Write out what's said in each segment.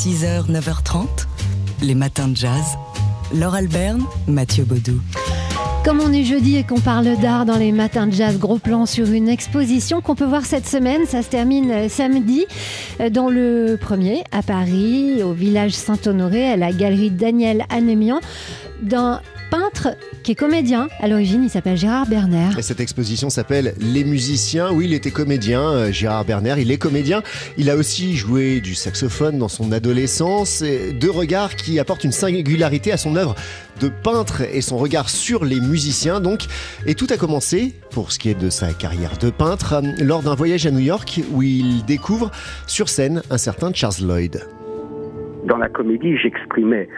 6h, 9h30, les matins de jazz. Laure Alberne, Mathieu Baudou. Comme on est jeudi et qu'on parle d'art dans les matins de jazz, gros plan sur une exposition qu'on peut voir cette semaine. Ça se termine euh, samedi euh, dans le premier à Paris, au village Saint-Honoré, à la galerie Daniel Anémian, d'un peintre qui est comédien. À l'origine, il s'appelle Gérard Berner. Et cette exposition s'appelle Les musiciens. Oui, il était comédien, euh, Gérard Berner. Il est comédien. Il a aussi joué du saxophone dans son adolescence. Deux regards qui apportent une singularité à son œuvre de peintre et son regard sur les musiciens. Donc, et tout a commencé, pour ce qui est de sa carrière de peintre, lors d'un voyage à New York où il découvre sur scène un certain Charles Lloyd. Dans la comédie, j'exprimais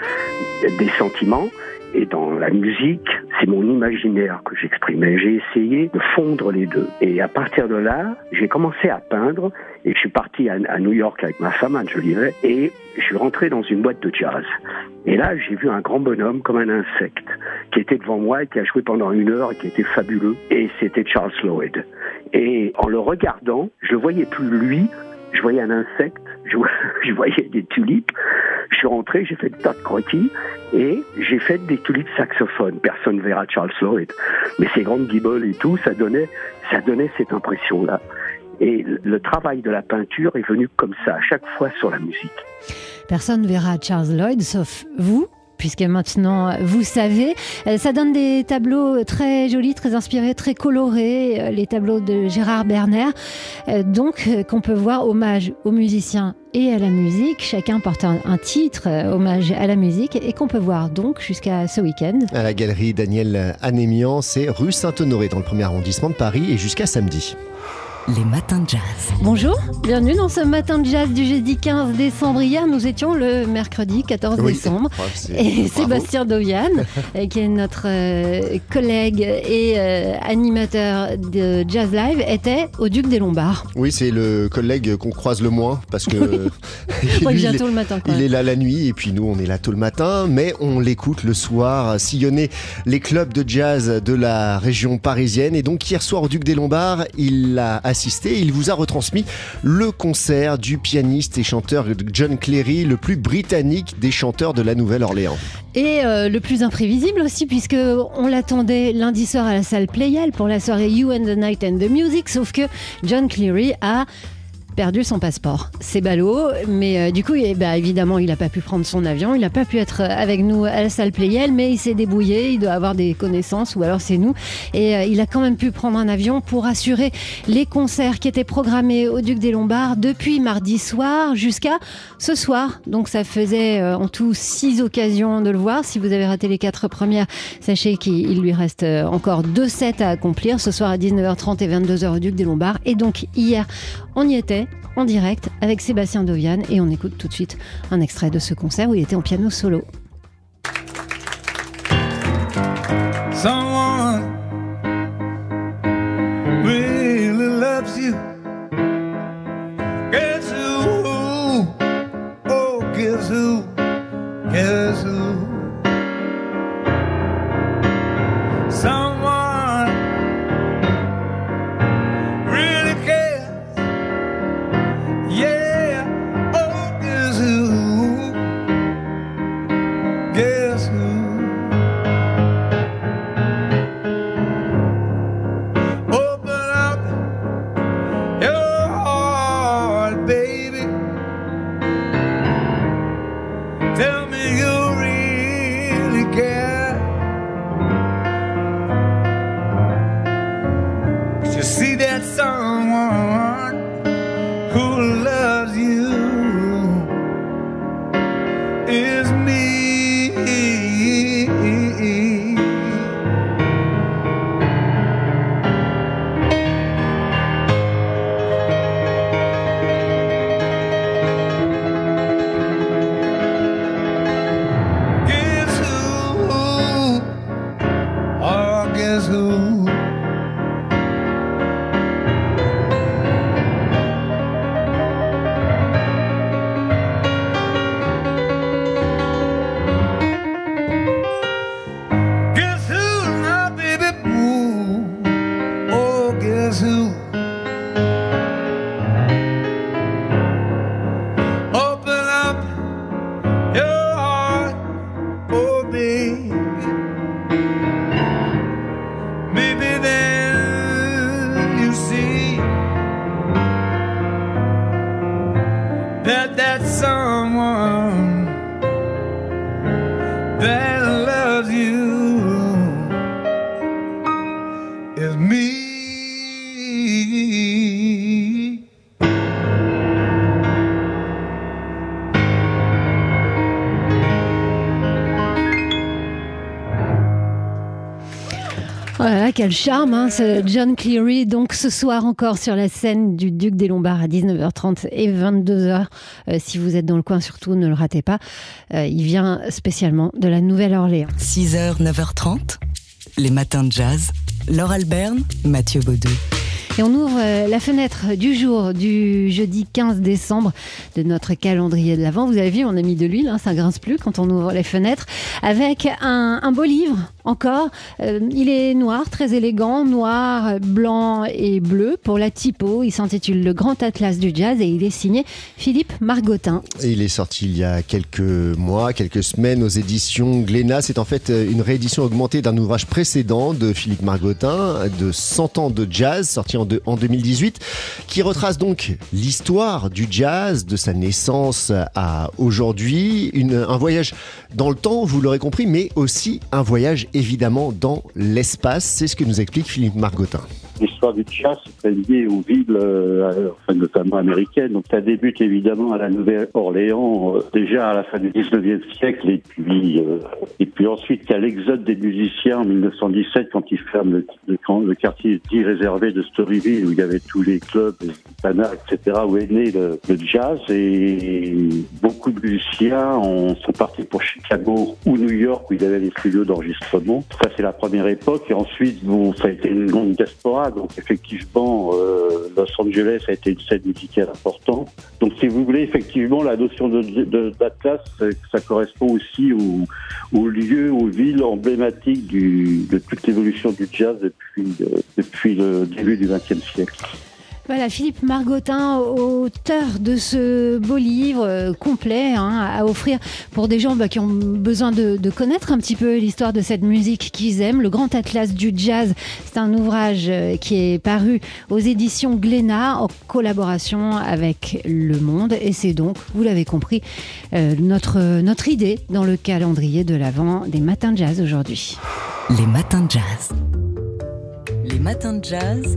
des sentiments et dans la musique, c'est mon imaginaire que j'exprimais. J'ai essayé de fondre les deux. Et à partir de là, j'ai commencé à peindre et je suis parti à, New York avec ma femme, Anne Jolivet, et je suis rentré dans une boîte de jazz. Et là, j'ai vu un grand bonhomme comme un insecte qui était devant moi et qui a joué pendant une heure et qui était fabuleux. Et c'était Charles Lloyd. Et en le regardant, je ne voyais plus lui, je voyais un insecte, je voyais des tulipes, je suis rentré, j'ai fait le tas de croquis et j'ai fait des tulipes saxophones. Personne ne verra Charles Lloyd. Mais ces grandes guibolles et tout, ça donnait, ça donnait cette impression-là. Et le travail de la peinture est venu comme ça, à chaque fois sur la musique. Personne ne verra Charles Lloyd sauf vous, puisque maintenant vous savez. Euh, ça donne des tableaux très jolis, très inspirés, très colorés, euh, les tableaux de Gérard Berner, euh, donc qu'on peut voir hommage aux musiciens et à la musique. Chacun porte un, titre, hommage à la musique, et qu'on peut voir donc jusqu'à ce week-end. À la galerie Daniel Anémian, c'est rue Saint-Honoré dans le premier arrondissement de Paris et jusqu'à samedi les matins de jazz. Bonjour, bienvenue dans ce matin de jazz du jeudi 15 décembre. Hier, nous étions le mercredi 14 décembre. Et Sébastien Dovian, euh, qui est notre euh, collègue et euh, animateur de Jazz Live, était au Duc des Lombards. Oui, c'est le collègue qu'on croise le moins parce que lui, il, est, le matin, il est là la nuit et puis nous, on est là tôt le matin, mais on l'écoute le soir sillonner les clubs de jazz de la région parisienne. Et donc, hier soir au Duc des Lombards, il a Il vous a retransmis le concert du pianiste et chanteur John Cleary, le plus britannique des chanteurs de la Nouvelle-Orléans. Et euh, le plus imprévisible aussi, puisque on l'attendait lundi soir à la salle Playel pour la soirée You and the Night and the Music, sauf que John Cleary a perdu son passeport. C'est ballot, mais euh, du coup, bah, évidemment, il n'a pas pu prendre son avion, il n'a pas pu être euh, avec nous à la salle Playel, mais il s'est débrouillé, il doit avoir des connaissances, ou alors c'est nous. Et euh, il a quand même pu prendre un avion pour assurer les concerts qui étaient programmés au Duc des Lombards depuis mardi soir jusqu'à ce soir. Donc ça faisait en tout six occasions de le voir. Si vous avez raté les quatre premières, sachez qu'il lui reste encore deux sets à accomplir. Ce soir à 19h30 et 22h au Duc des Lombards. Et donc hier, on y était en direct avec Sébastien Dovian et on écoute tout de suite un extrait de ce concert où il était en piano solo. Oh, guess who? Guess who? Quel charme, hein, ce John Cleary. Donc ce soir encore sur la scène du Duc des Lombards à 19h30 et 22h. Euh, si vous êtes dans le coin, surtout ne le ratez pas. Euh, il vient spécialement de la Nouvelle-Orléans. 6h, 9h30, les matins de jazz. Laure Alberne, Mathieu Baudou. Et on ouvre euh, la fenêtre du jour du jeudi 15 décembre de notre calendrier de l'Avent. Vous avez vu, on a mis de l'huile, hein, ça grince plus quand on ouvre les fenêtres. Avec un, un beau livre encore. Euh, il est noir, très élégant, noir, blanc et bleu pour la typo. Il s'intitule Le Grand Atlas du Jazz et il est signé Philippe Margotin. Il est sorti il y a quelques mois, quelques semaines aux éditions Glénat. C'est en fait une réédition augmentée d'un ouvrage précédent de Philippe Margotin, de 100 ans de jazz, sorti en, en 2018, qui retrace donc l'histoire du jazz, de sa naissance à aujourd'hui. Un voyage dans le temps, vous l'aurez compris, mais aussi un voyage évidemment dans l'espace. C'est ce que nous explique Philippe Margotin. L'histoire du jazz est liée aux villes, euh, enfin, notamment américaines. Donc ça débute évidemment à la Nouvelle-Orléans, euh, déjà à la fin du 19e siècle, et puis euh, et puis ensuite l'exode des musiciens en 1917 quand ils ferment le, quartier dit réservé de Storyville où il y avait tous les clubs, les Pana, etc. où est né le, jazz et beaucoup de musiciens ont- sont partis pour Chicago ou New York où il y avait les studios d'enregistrement. Ça c'est la première époque et ensuite ça a été une grande diaspora donc effectivement euh, Los Angeles a été une scène musicale importante. Donc si vous voulez effectivement la notion de, de- d'Atlas euh, ça correspond aussi au, au lieu, aux villes emblématiques de toute l'évolution du jazz depuis, euh, depuis le début du XXe siècle. Voilà, Philippe Margotin, auteur de ce beau livre euh, complet hein, à offrir pour des gens bah, qui ont besoin de, connaître un petit peu l'histoire de cette musique qu'ils aiment. Le Grand Atlas du Jazz, c'est un ouvrage euh, qui est paru aux éditions Glénat en collaboration avec Le Monde. Et c'est donc, vous l'avez compris, euh, notre, notre idée dans le calendrier de l'Avent des matins de jazz aujourd'hui. Les matins de jazz. Les matins de jazz.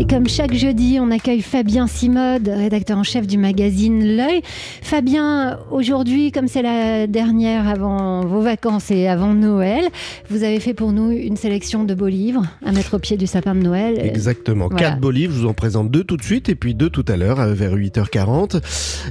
Et comme chaque jeudi, on accueille Fabien Simode, rédacteur en chef du magazine L'œil. Fabien, aujourd'hui, comme c'est la dernière avant vos vacances et avant Noël, vous avez fait pour nous une sélection de beaux livres à mettre au pied du sapin de Noël. Exactement. Voilà. Quatre beaux livres, je vous en présente deux tout de suite et puis deux tout à l'heure euh, vers 8h40.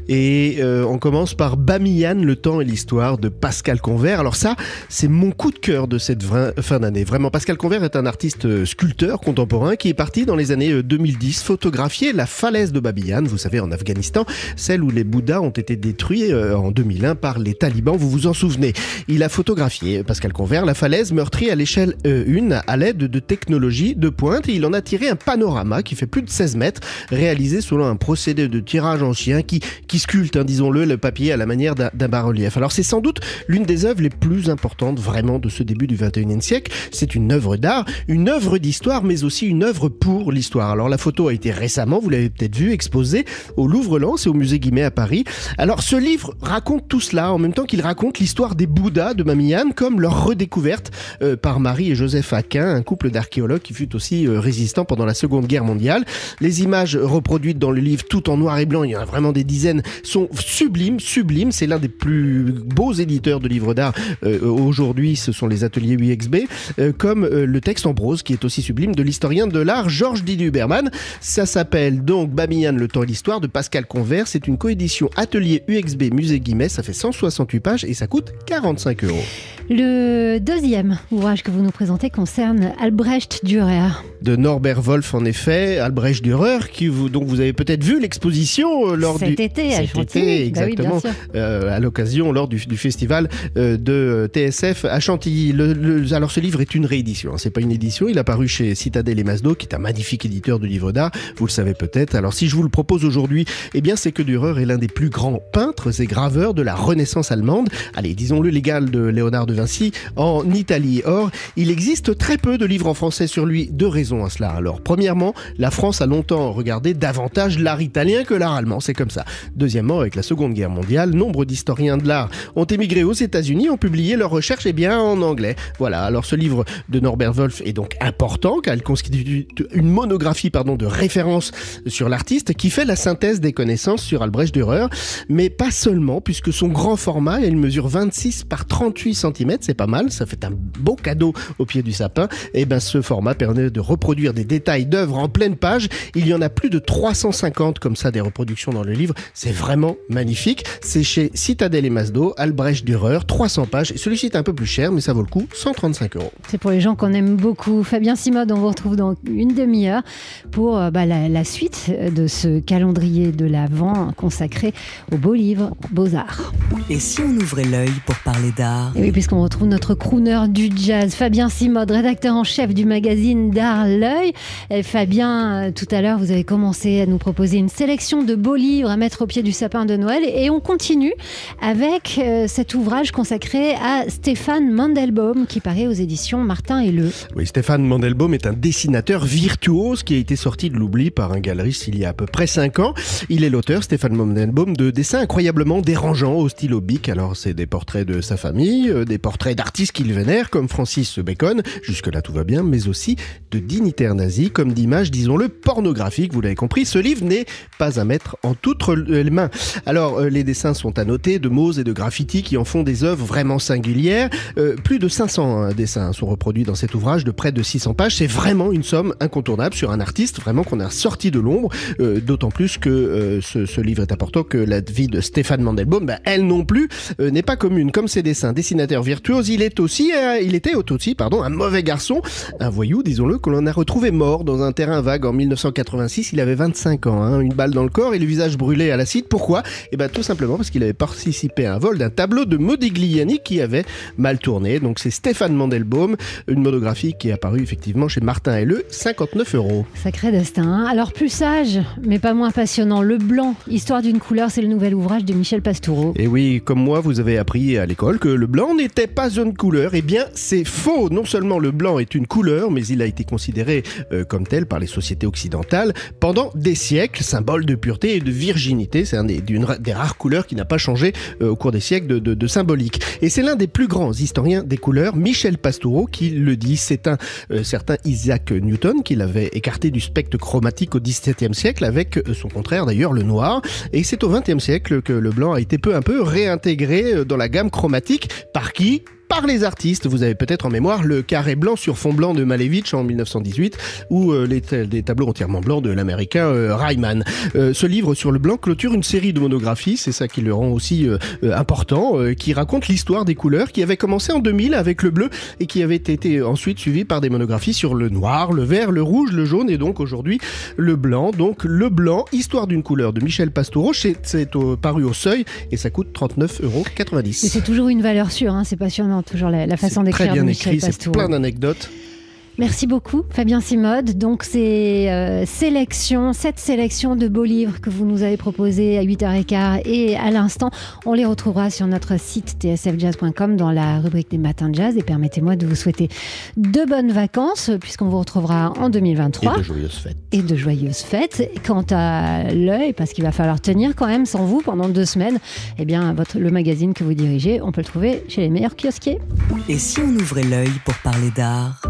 Et euh, on commence par Bamiyan, le temps et l'histoire de Pascal Convert. Alors ça, c'est mon coup de cœur de cette fin d'année. Vraiment, Pascal Convert est un artiste euh, sculpteur contemporain qui est parti dans les années euh, 2010 photographier la falaise de Bamiyan, vous savez, en Afghanistan, celle où les Bouddhas ont été détruits euh, en 2001 par les talibans, vous vous en souvenez. Il a photographié, Pascal Convert, la falaise meurtrie à l'échelle euh, 1 à l'aide de technologies de pointe et il en a tiré un panorama qui fait plus de 16 mètres, réalisé selon un procédé de tirage ancien qui, qui sculpte, hein, disons-le, le papier à la manière d'un d'un bas-relief. Alors c'est sans doute l'une des œuvres les plus importantes vraiment de ce début du 21e siècle. C'est une œuvre d'art, une œuvre d'histoire, mais aussi une œuvre pour l'histoire. Alors la photo a été récemment, vous l'avez peut-être vu, exposée au Louvre-Lens et au musée Guimet à Paris. Alors ce livre raconte tout cela en même temps qu'il raconte l'histoire des Bouddhas de Mamiyan comme leur redécouverte euh, par Marie et Joseph Aquin, un couple d'archéologues qui fut aussi euh, résistant pendant la Seconde Guerre mondiale. Les images reproduites dans le livre tout en noir et blanc, il y en a vraiment des dizaines, sont sublimes, sublimes. C'est l'un des plus beaux éditeurs de livres d'art euh, aujourd'hui, ce sont les ateliers UXB, comme le texte en prose qui est aussi sublime de l'historien de l'art Georges Didier Huberman. Ça s'appelle donc Bamiyan, le temps et l'histoire de Pascal Convert. C'est une coédition atelier UXB Musée Guimet. Ça fait 168 pages et ça coûte 45 euros. Le deuxième ouvrage que vous nous présentez concerne Albrecht Dürer. de Norbert Wolf en effet, Albrecht Dürer, qui vous, dont vous avez peut-être vu l'exposition euh, lors Cet du été à Cet Chantilly. été, Bah oui, exactement, euh, à l'occasion lors du, du festival euh, de TSF à Chantilly. Le- le- alors ce livre est une réédition, hein, c'est pas une édition. Il a paru chez Citadel et Masdo, qui est un magnifique éditeur de livres d'art. Vous le savez peut-être. Alors si je vous le propose aujourd'hui, eh bien c'est que Dürer est l'un des plus grands peintres et graveurs de la Renaissance allemande. Allez, disons-le, l'égal de Léonard de Vinci en Italie. Or, il existe très peu de livres en français sur lui. Deux raisons à cela. Alors, premièrement, la France a longtemps regardé davantage l'art italien que l'art allemand. C'est comme ça. Deuxièmement, avec la Seconde Guerre mondiale, nombre d'historiens de l'art ont émigré aux États-Unis, ont publié leurs recherches eh bien, en anglais. Voilà. Alors, ce livre de Norbert Wolf est donc important car il constitue une monographie pardon, de référence sur l'artiste qui fait la synthèse des connaissances sur Albrecht Dürer, mais pas seulement puisque son grand format, il mesure 26 par 38 cm, c'est pas mal, ça fait un beau cadeau au pied du sapin. Et ben ce format permet de reproduire des détails d'œuvres en pleine page. Il y en a plus de 350 comme ça des reproductions dans le livre. C'est vraiment magnifique. C'est chez Citadel et Masdo, Albrecht Dürer, 300 pages. Celui-ci est un peu plus cher, mais ça vaut le coup, 135 euros. C'est pour les gens qu'on aime beaucoup. Fabien Simode, on vous retrouve dans une demi-heure pour euh, bah, la, la, suite de ce calendrier de l'Avent consacré aux beaux livres, beaux-arts. Et si on ouvrait l'œil pour parler d'art Et oui, puisqu'on retrouve notre crooner du jazz, Fabien Simode, rédacteur en chef du magazine d'art L'œil. Fabien, euh, tout à l'heure, vous avez commencé à nous proposer une sélection de beaux livres à mettre au pied du sapin de Noël. Et on continue avec euh, cet ouvrage consacré à Stéphane Mandelbaum qui paraît aux éditions Martin et Le. Oui, Stéphane Mandelbaum est un dessinateur virtuose qui a été sorti de l'oubli par un galeriste il y a à peu près 5 ans. Il est l'auteur, Stéphane Mandelbaum, de dessins incroyablement dérangeants au stylo bic. Alors, c'est des portraits de sa famille, euh, des portraits d'artistes qu'il vénère, comme Francis Bacon, jusque-là tout va bien, mais aussi de dignitaires nazis, comme d'images, disons-le, pornographiques. Vous l'avez compris, ce livre n'est pas à mettre en toutes les mains. Alors, euh, les dessins sont annotés de mots et de graffitis qui en font des œuvres vraiment singulières. Euh, plus de 500 hein, dessins sont reproduits dans cet ouvrage de près de 600 pages. C'est vraiment une somme incontournable sur un artiste, vraiment qu'on a sorti de l'ombre, euh, d'autant plus que euh, ce, livre est important que la vie de Stéphane Mandelbaum, ben, elle non plus, euh, n'est pas commune. Comme ses dessins, dessinateur virtuose, il est aussi, il était aussi, pardon, un mauvais garçon, un voyou, disons-le, que l'on a retrouvé mort dans un terrain vague en 1986. Il avait 25 ans, hein, une balle dans le corps et le visage brûlé à l'acide. Pourquoi? Eh ben tout simplement parce qu'il avait participé à un vol d'un tableau de Modigliani qui avait mal tourné. Donc c'est Stéphane Mandelbaum, une monographie qui est apparue effectivement chez Martin Le, 59 euros. Sacré destin. Hein Alors plus sage, mais pas moins passionnant. Le blanc, histoire d'une couleur, c'est le nouvel ouvrage de Michel Pastoureau. Et oui, comme moi, vous avez appris à l'école que le blanc n'était pas une couleur. Eh bien, c'est faux. Non seulement le blanc est une couleur, mais il a été considéré euh, comme tel par les sociétés occidentales pendant des siècles, symbole de pureté et de virginité. C'est un des, rares couleurs qui n'a pas changé euh, au cours des siècles de symbolique. Et c'est l'un des plus grands historiens des couleurs, Michel Pastoureau, qui le dit. C'est un euh, certain Isaac Newton qui l'avait écarté du spectre chromatique au XVIIe siècle avec euh, son contraire d'ailleurs, le noir. Et c'est au XXe siècle que le blanc a été peu à peu réintégré euh, dans la gamme chromatique. Par qui? Par les artistes. Vous avez peut-être en mémoire le carré blanc sur fond blanc de Malevich en 1918 ou euh, les, tableaux entièrement blancs de l'américain euh, Ryman. Euh, ce livre sur le blanc clôture une série de monographies, c'est ça qui le rend aussi euh, important, qui raconte l'histoire des couleurs qui avait commencé en 2000 avec le bleu et qui avait été ensuite suivi par des monographies sur le noir, le vert, le rouge, le jaune et donc aujourd'hui le blanc. Donc le blanc, histoire d'une couleur de Michel Pastoureau, c'est paru au seuil et ça coûte 39,90 euros. C'est toujours une valeur sûre, hein, c'est passionnant toujours la, la façon d'écrire de Michel écrit, C'est plein d'anecdotes. Merci beaucoup, Fabien Simode. Donc, c'est euh, sélection, cette sélection de beaux livres que vous nous avez proposés à 8h15 et à l'instant, on les retrouvera sur notre site tsfjazz.com dans la rubrique des matins de jazz. Et permettez-moi de vous souhaiter de bonnes vacances, puisqu'on vous retrouvera en 2023. Et de joyeuses fêtes. Et de joyeuses fêtes. Quant à l'œil, parce qu'il va falloir tenir quand même sans vous pendant deux semaines, eh bien, votre, le magazine que vous dirigez, on peut le trouver chez les meilleurs kiosquiers. Et si on ouvrait l'œil pour parler d'art?